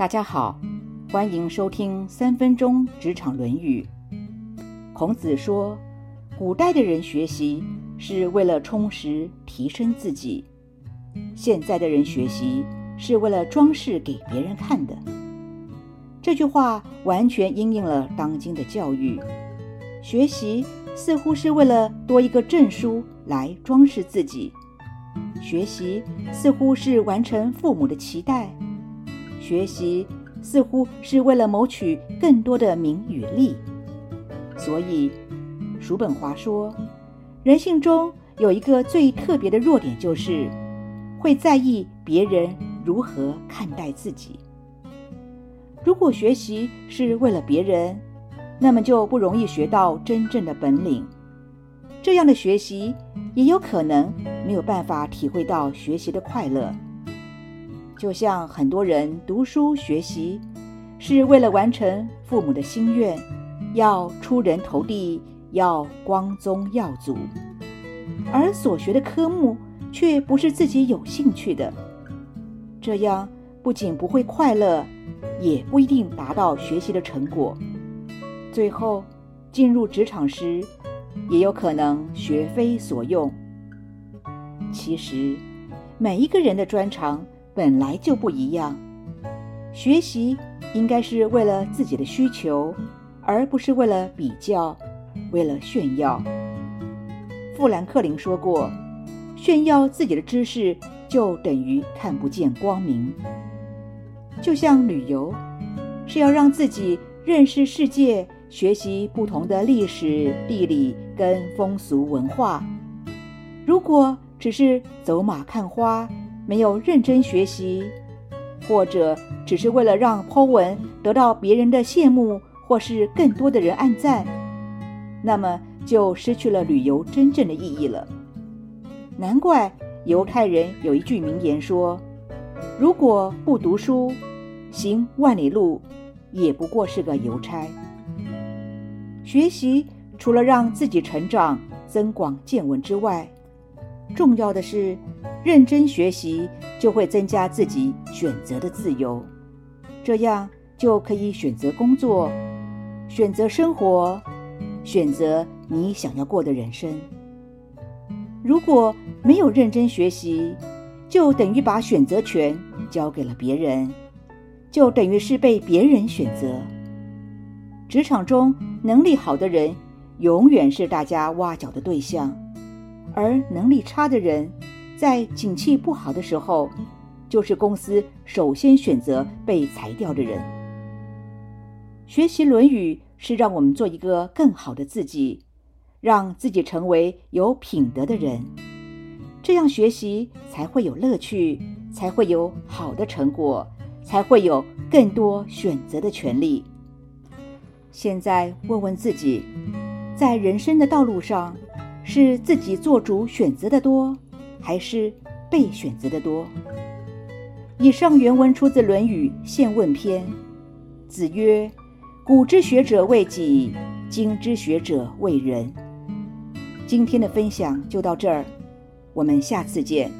大家好，欢迎收听三分钟职场《论语》。孔子说，古代的人学习是为了充实提升自己，现在的人学习是为了装饰给别人看的。这句话完全应验了当今的教育，学习似乎是为了多一个证书来装饰自己，学习似乎是完成父母的期待。学习似乎是为了谋取更多的名与利，所以叔本华说，人性中有一个最特别的弱点，就是会在意别人如何看待自己。如果学习是为了别人，那么就不容易学到真正的本领。这样的学习也有可能没有办法体会到学习的快乐。就像很多人读书学习，是为了完成父母的心愿，要出人头地，要光宗耀祖，而所学的科目却不是自己有兴趣的，这样不仅不会快乐，也不一定达到学习的成果。最后进入职场时，也有可能学非所用。其实，每一个人的专长。本来就不一样，学习应该是为了自己的需求，而不是为了比较、为了炫耀。富兰克林说过：“炫耀自己的知识，就等于看不见光明。”就像旅游，是要让自己认识世界，学习不同的历史、地理跟风俗文化。如果只是走马看花，没有认真学习，或者只是为了让 Po 文得到别人的羡慕，或是更多的人按赞，那么就失去了旅游真正的意义了。难怪犹太人有一句名言说：“如果不读书，行万里路，也不过是个邮差。”学习除了让自己成长、增广见闻之外，重要的是。认真学习就会增加自己选择的自由，这样就可以选择工作、选择生活、选择你想要过的人生。如果没有认真学习，就等于把选择权交给了别人，就等于是被别人选择。职场中能力好的人，永远是大家挖角的对象，而能力差的人。在景气不好的时候，就是公司首先选择被裁掉的人。学习《论语》是让我们做一个更好的自己，让自己成为有品德的人。这样学习才会有乐趣，才会有好的成果，才会有更多选择的权利。现在问问自己，在人生的道路上，是自己做主选择的多？还是被选择的多。以上原文出自《论语·宪问篇》。子曰：“古之学者为己，今之学者为人。”今天的分享就到这儿，我们下次见。